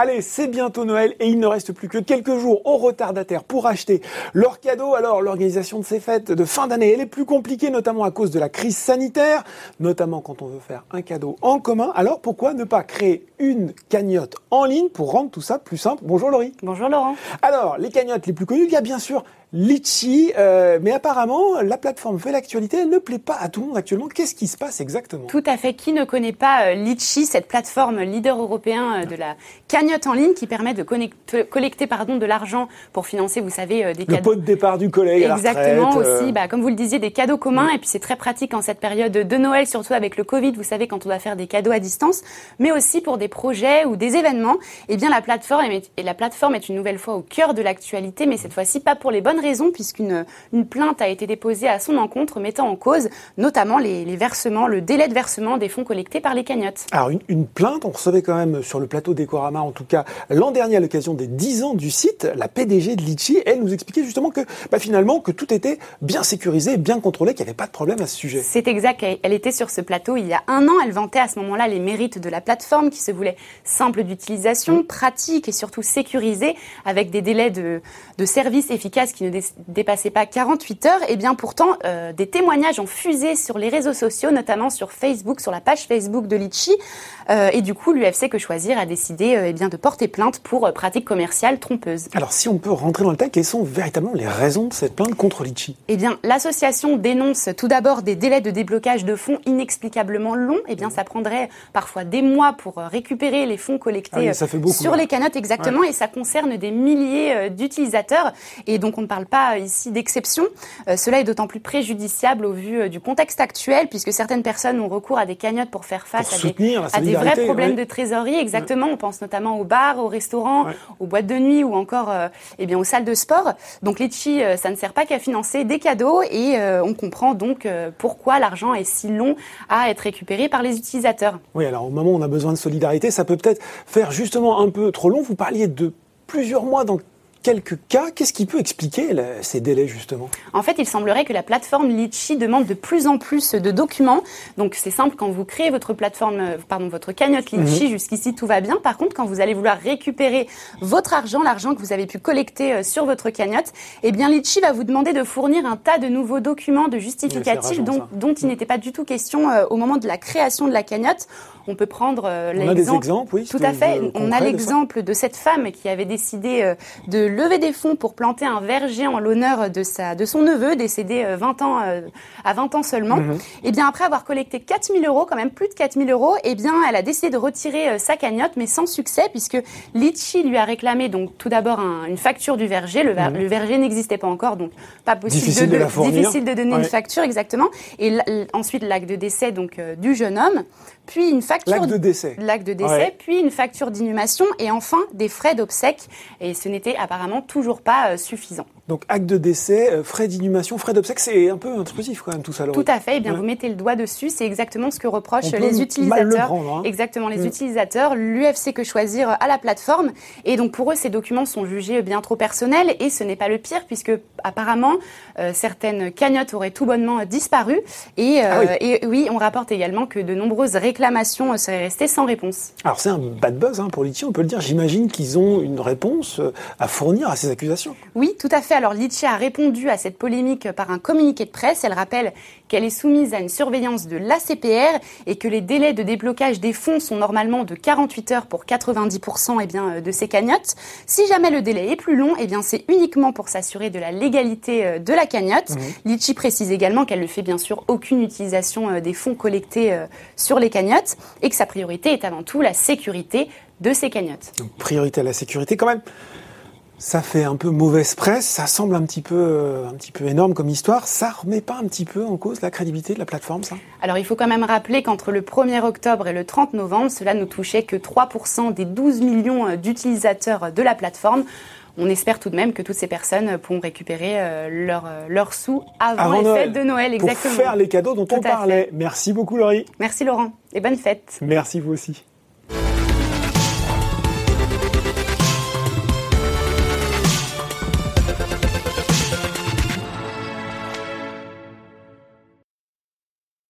Allez, c'est bientôt Noël et il ne reste plus que quelques jours aux retardataires pour acheter leurs cadeaux. Alors, l'organisation de ces fêtes de fin d'année, elle est plus compliquée, notamment à cause de la crise sanitaire, notamment quand on veut faire un cadeau en commun. Alors, pourquoi ne pas créer une cagnotte en ligne pour rendre tout ça plus simple? Bonjour Laurie. Bonjour Laurent. Alors, les cagnottes les plus connues, il y a bien sûr Litchi, euh, mais apparemment la plateforme fait l'actualité, elle ne plaît pas à tout le monde actuellement. Qu'est-ce qui se passe exactement? Tout à fait. Qui ne connaît pas euh, Litchi, cette plateforme leader européen euh, de la cagnotte en ligne qui permet de collecter pardon de l'argent pour financer, vous savez, des cadeaux. Le pot de départ du collègue. Exactement à la retraite, aussi. Bah, comme vous le disiez, des cadeaux communs et puis c'est très pratique en cette période de Noël, surtout avec le Covid. Vous savez quand on doit faire des cadeaux à distance, mais aussi pour des projets ou des événements. Eh bien la plateforme est, et la plateforme est une nouvelle fois au cœur de l'actualité, mais cette fois-ci pas pour les bonnes raisons puisqu'une une, plainte a été déposée à son encontre mettant en cause notamment les, versements, le délai de versement des fonds collectés par les cagnottes. Alors une, plainte, on recevait quand même sur le plateau d'Ecorama, en tout cas l'an dernier à l'occasion des 10 ans du site, la PDG de Litchi, elle nous expliquait justement que bah, finalement que tout était bien sécurisé, bien contrôlé, qu'il n'y avait pas de problème à ce sujet. C'est exact, elle était sur ce plateau il y a un an, elle vantait à ce moment-là les mérites de la plateforme qui se voulait simple d'utilisation, pratique et surtout sécurisée avec des délais de, de service efficaces qui ne dépassaient pas 48 heures, et eh bien pourtant euh, des témoignages ont fusé sur les réseaux sociaux, notamment sur Facebook, sur la page Facebook de Litchi. Euh, et du coup, l'UFC Que Choisir a décidé euh, eh bien, de porter plainte pour pratique commerciale trompeuse. Alors si on peut rentrer dans le détail, quelles sont véritablement les raisons de cette plainte contre Litchi? Eh bien, l'association dénonce tout d'abord des délais de déblocage de fonds inexplicablement longs. Eh bien, ça prendrait parfois des mois pour récupérer les fonds collectés ah sur les canottes exactement, et ça concerne des milliers d'utilisateurs. Et donc, on ne parle pas ici d'exception. Euh, cela est d'autant plus préjudiciable au vu euh, du contexte actuel, puisque certaines personnes ont recours à des cagnottes pour faire face à, des, vrais problèmes de trésorerie. Exactement. On pense notamment aux bars, aux restaurants, aux boîtes de nuit ou encore euh, eh bien, aux salles de sport. Donc Litchi, ça ne sert pas qu'à financer des cadeaux et on comprend donc pourquoi l'argent est si long à être récupéré par les utilisateurs. Oui, alors au moment où on a besoin de solidarité, ça peut peut-être faire justement un peu trop long. Vous parliez de plusieurs mois dans quelques cas. Qu'est-ce qui peut expliquer ces délais justement? En fait, il semblerait que la plateforme Litchi demande de plus en plus de documents. Donc c'est simple, quand vous créez votre plateforme, euh, pardon, votre cagnotte Litchi, mhm. jusqu'ici tout va bien. Par contre, quand vous allez vouloir récupérer votre argent, l'argent que vous avez pu collecter euh, sur votre cagnotte, eh bien Litchi va vous demander de fournir un tas de nouveaux documents, de justificatifs dont, dont, il n'était pas du tout question euh, au moment de la création de la cagnotte. On peut prendre l'exemple. On a des exemples, oui. Tout à fait. On a l'exemple de, cette femme qui avait décidé de lever des fonds pour planter un verger en l'honneur de, sa, de son neveu, décédé 20 euh, ans, euh, à 20 ans seulement. Mhm. Et eh bien après avoir collecté 4000 euros, quand même plus de 4000 euros, et eh bien elle a décidé de retirer euh, sa cagnotte, mais sans succès, puisque Litchi lui a réclamé donc tout d'abord une facture du verger. Le, mhm. verger n'existait pas encore, donc pas possible difficile de, difficile de donner une facture exactement. Et ensuite l'acte de décès donc du jeune homme, puis une facture l'acte de décès, l'acte de décès, puis une facture d'inhumation, et enfin des frais d'obsèques. Et ce n'était toujours pas euh, suffisant. Donc acte de décès, euh, frais d'inhumation, frais d'obsèques, c'est un peu intrusif quand même tout ça. Tout à fait. Eh bien, vous mettez le doigt dessus. C'est exactement ce que reprochent les utilisateurs. Hein. Exactement, les mm. utilisateurs, l'UFC que choisir à la plateforme. Et donc pour eux, ces documents sont jugés bien trop personnels. Et ce n'est pas le pire puisque apparemment euh, certaines cagnottes auraient tout bonnement disparu. Et, ah oui. et, oui. on rapporte également que de nombreuses réclamations seraient restées sans réponse. Alors c'est un bad buzz hein, pour Litchi, on peut le dire. J'imagine qu'ils ont une réponse à fournir à ces accusations. Oui, tout à fait. Alors Litchi a répondu à cette polémique par un communiqué de presse. Elle rappelle qu'elle est soumise à une surveillance de l'ACPR et que les délais de déblocage des fonds sont normalement de 48 heures pour 90% eh bien, euh, de ces cagnottes. Si jamais le délai est plus long, eh bien, c'est uniquement pour s'assurer de la légalité euh, de la cagnotte. Mmh. Litchi précise également qu'elle ne fait bien sûr aucune utilisation euh, des fonds collectés sur les cagnottes et que sa priorité est avant tout la sécurité de ces cagnottes. Donc, priorité à la sécurité quand même. Ça fait un peu mauvaise presse, ça semble un petit peu, euh, un petit peu énorme comme histoire. Ça remet pas un petit peu en cause la crédibilité de la plateforme, ça? Alors il faut quand même rappeler qu'entre le 1er octobre et le 30 novembre, cela ne touchait que 3% des 12 millions euh, d'utilisateurs de la plateforme. On espère tout de même que toutes ces personnes pourront récupérer euh, leurs leur sous avant, les fêtes de Noël. Exactement. Pour faire les cadeaux dont on parlait. Merci beaucoup Laurie. Merci Laurent et bonne fête. Merci vous aussi.